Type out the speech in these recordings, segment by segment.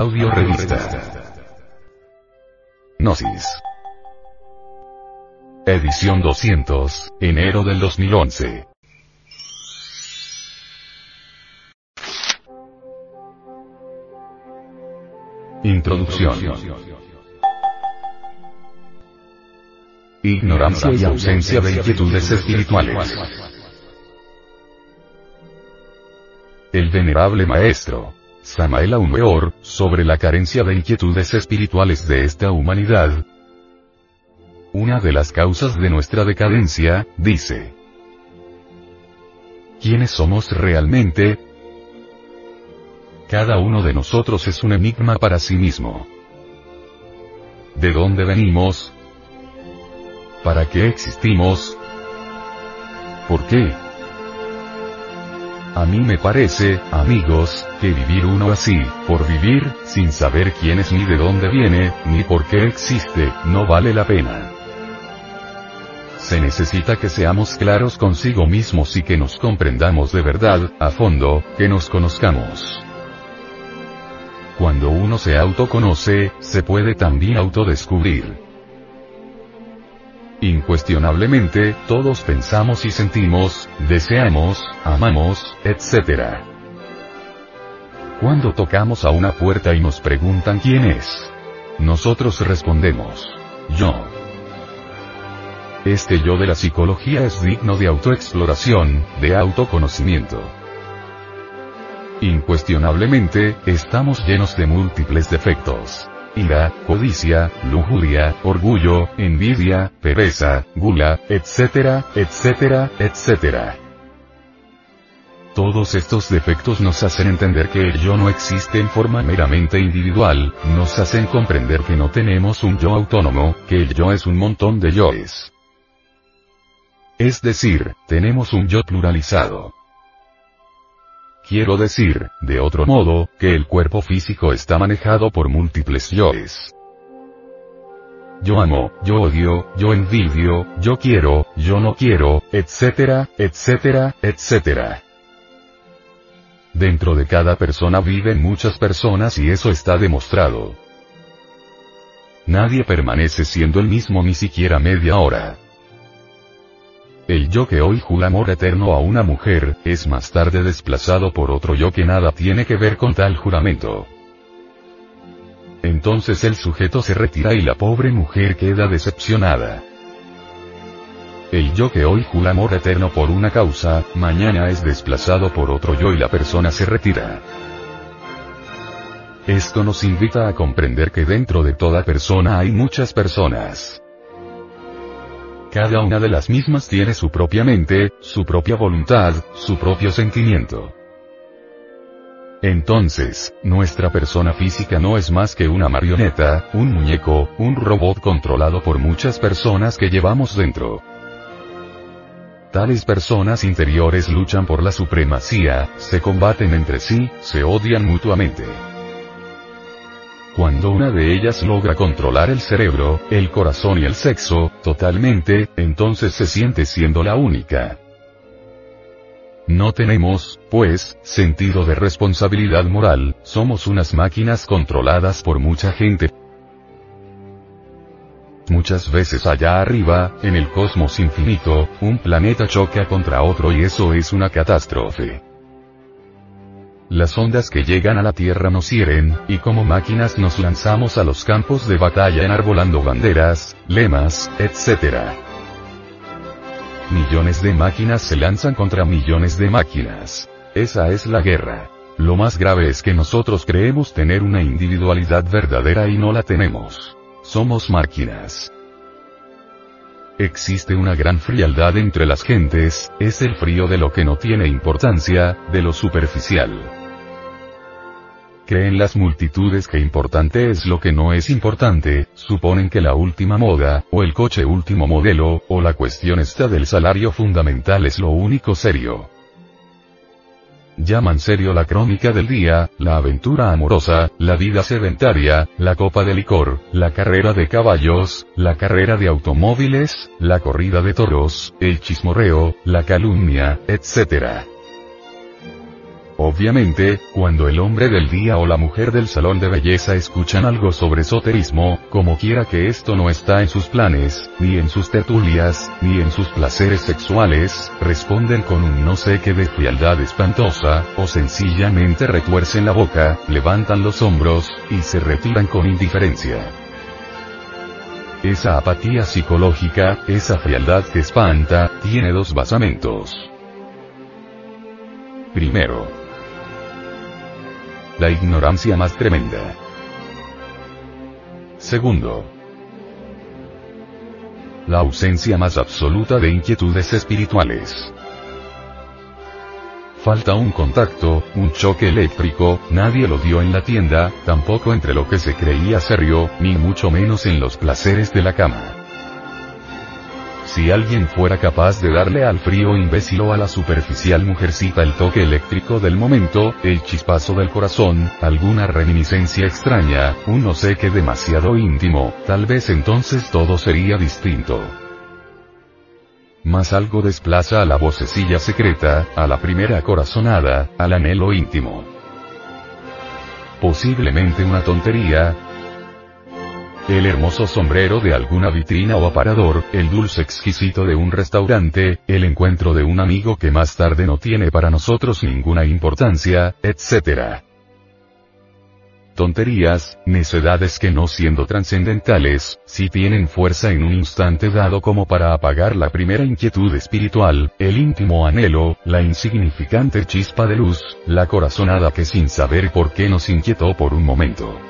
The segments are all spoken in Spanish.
Audio Revista. Gnosis. Edición 200, enero del 2011. Introducción. Ignorancia y ausencia de inquietudes espirituales. El venerable maestro, Samael Aumeor, sobre la carencia de inquietudes espirituales de esta humanidad. Una de las causas de nuestra decadencia, dice. ¿Quiénes somos realmente? Cada uno de nosotros es un enigma para sí mismo. ¿De dónde venimos? ¿Para qué existimos? ¿Por qué? A mí me parece, amigos, que vivir uno así, por vivir, sin saber quién es ni de dónde viene, ni por qué existe, no vale la pena. Se necesita que seamos claros consigo mismos y que nos comprendamos de verdad, a fondo, que nos conozcamos. Cuando uno se autoconoce, se puede también autodescubrir. Incuestionablemente, todos pensamos y sentimos, deseamos, amamos, etc. Cuando tocamos a una puerta y nos preguntan quién es, nosotros respondemos, yo. Este yo de la psicología es digno de autoexploración, de autoconocimiento. Incuestionablemente, estamos llenos de múltiples defectos ira, codicia, lujuria, orgullo, envidia, pereza, gula, etcétera, etcétera, etcétera. Todos estos defectos nos hacen entender que el yo no existe en forma meramente individual, nos hacen comprender que no tenemos un yo autónomo, que el yo es un montón de yoes. Es decir, tenemos un yo pluralizado. Quiero decir, de otro modo, que el cuerpo físico está manejado por múltiples yoes. Yo amo, yo odio, yo envidio, yo quiero, yo no quiero, etcétera, etcétera, etcétera. Dentro de cada persona viven muchas personas y eso está demostrado. Nadie permanece siendo el mismo ni siquiera media hora. El yo que hoy jura amor eterno a una mujer, es más tarde desplazado por otro yo que nada tiene que ver con tal juramento. Entonces el sujeto se retira y la pobre mujer queda decepcionada. El yo que hoy jura amor eterno por una causa, mañana es desplazado por otro yo y la persona se retira. Esto nos invita a comprender que dentro de toda persona hay muchas personas. Cada una de las mismas tiene su propia mente, su propia voluntad, su propio sentimiento. Entonces, nuestra persona física no es más que una marioneta, un muñeco, un robot controlado por muchas personas que llevamos dentro. Tales personas interiores luchan por la supremacía, se combaten entre sí, se odian mutuamente. Cuando una de ellas logra controlar el cerebro, el corazón y el sexo, totalmente, entonces se siente siendo la única. No tenemos, pues, sentido de responsabilidad moral, somos unas máquinas controladas por mucha gente. Muchas veces allá arriba, en el cosmos infinito, un planeta choca contra otro y eso es una catástrofe. Las ondas que llegan a la Tierra nos hieren, y como máquinas nos lanzamos a los campos de batalla enarbolando banderas, lemas, etc. Millones de máquinas se lanzan contra millones de máquinas. Esa es la guerra. Lo más grave es que nosotros creemos tener una individualidad verdadera y no la tenemos. Somos máquinas. Existe una gran frialdad entre las gentes, es el frío de lo que no tiene importancia, de lo superficial. Creen las multitudes que importante es lo que no es importante, suponen que la última moda, o el coche último modelo, o la cuestión esta del salario fundamental es lo único serio. Llaman serio la crónica del día, la aventura amorosa, la vida sedentaria, la copa de licor, la carrera de caballos, la carrera de automóviles, la corrida de toros, el chismorreo, la calumnia, etc. Obviamente, cuando el hombre del día o la mujer del salón de belleza escuchan algo sobre esoterismo, como quiera que esto no está en sus planes, ni en sus tertulias, ni en sus placeres sexuales, responden con un no sé qué de frialdad espantosa, o sencillamente retuercen la boca, levantan los hombros, y se retiran con indiferencia. Esa apatía psicológica, esa frialdad que espanta, tiene dos basamentos. Primero, la ignorancia más tremenda. Segundo. La ausencia más absoluta de inquietudes espirituales. Falta un contacto, un choque eléctrico, nadie lo dio en la tienda, tampoco entre lo que se creía serio, ni mucho menos en los placeres de la cama. Si alguien fuera capaz de darle al frío imbécil o a la superficial mujercita el toque eléctrico del momento, el chispazo del corazón, alguna reminiscencia extraña, un no sé qué demasiado íntimo, tal vez entonces todo sería distinto. Más algo desplaza a la vocecilla secreta, a la primera corazonada, al anhelo íntimo. Posiblemente una tontería, el hermoso sombrero de alguna vitrina o aparador, el dulce exquisito de un restaurante, el encuentro de un amigo que más tarde no tiene para nosotros ninguna importancia, etc. Tonterías, necedades que no siendo trascendentales, si tienen fuerza en un instante dado como para apagar la primera inquietud espiritual, el íntimo anhelo, la insignificante chispa de luz, la corazonada que sin saber por qué nos inquietó por un momento.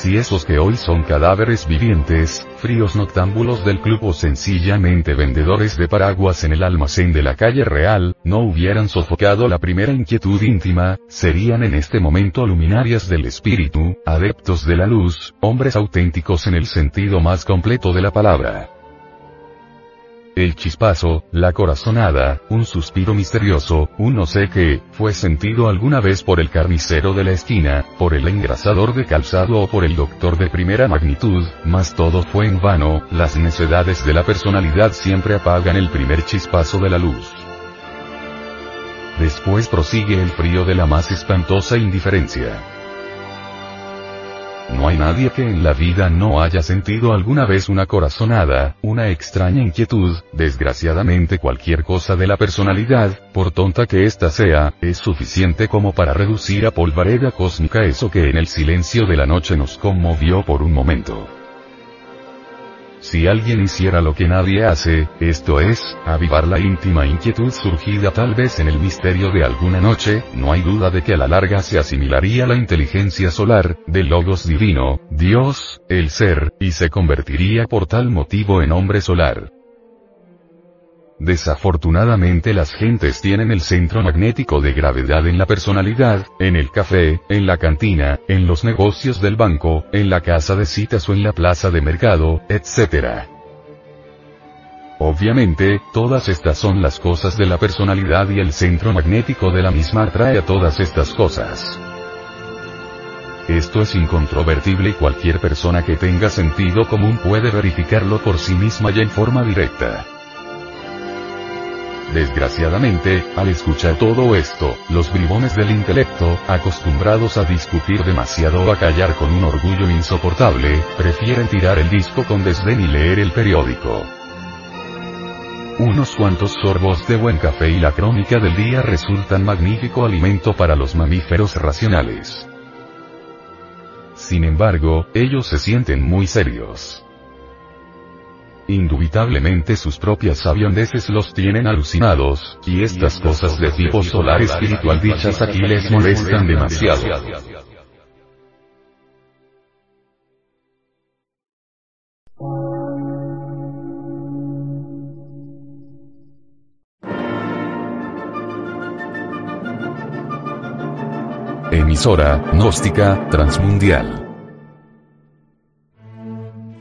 Si esos que hoy son cadáveres vivientes, fríos noctámbulos del club o sencillamente vendedores de paraguas en el almacén de la calle real, no hubieran sofocado la primera inquietud íntima, serían en este momento luminarias del espíritu, adeptos de la luz, hombres auténticos en el sentido más completo de la palabra. El chispazo, la corazonada, un suspiro misterioso, un no sé qué, fue sentido alguna vez por el carnicero de la esquina, por el engrasador de calzado o por el doctor de primera magnitud, mas todo fue en vano, las necedades de la personalidad siempre apagan el primer chispazo de la luz. Después prosigue el frío de la más espantosa indiferencia. No hay nadie que en la vida no haya sentido alguna vez una corazonada, una extraña inquietud, desgraciadamente cualquier cosa de la personalidad, por tonta que ésta sea, es suficiente como para reducir a polvareda cósmica eso que en el silencio de la noche nos conmovió por un momento. Si alguien hiciera lo que nadie hace, esto es, avivar la íntima inquietud surgida tal vez en el misterio de alguna noche, no hay duda de que a la larga se asimilaría la inteligencia solar, del logos divino, Dios, el ser, y se convertiría por tal motivo en hombre solar. Desafortunadamente las gentes tienen el centro magnético de gravedad en la personalidad, en el café, en la cantina, en los negocios del banco, en la casa de citas o en la plaza de mercado, etc. Obviamente, todas estas son las cosas de la personalidad y el centro magnético de la misma atrae a todas estas cosas. Esto es incontrovertible y cualquier persona que tenga sentido común puede verificarlo por sí misma y en forma directa. Desgraciadamente, al escuchar todo esto, los bribones del intelecto, acostumbrados a discutir demasiado o a callar con un orgullo insoportable, prefieren tirar el disco con desdén y leer el periódico. Unos cuantos sorbos de buen café y la crónica del día resultan magnífico alimento para los mamíferos racionales. Sin embargo, ellos se sienten muy serios. Indubitablemente sus propias aviondeces los tienen alucinados, y estas cosas de tipo solar espiritual dichas aquí les molestan demasiado. Emisora, gnóstica, transmundial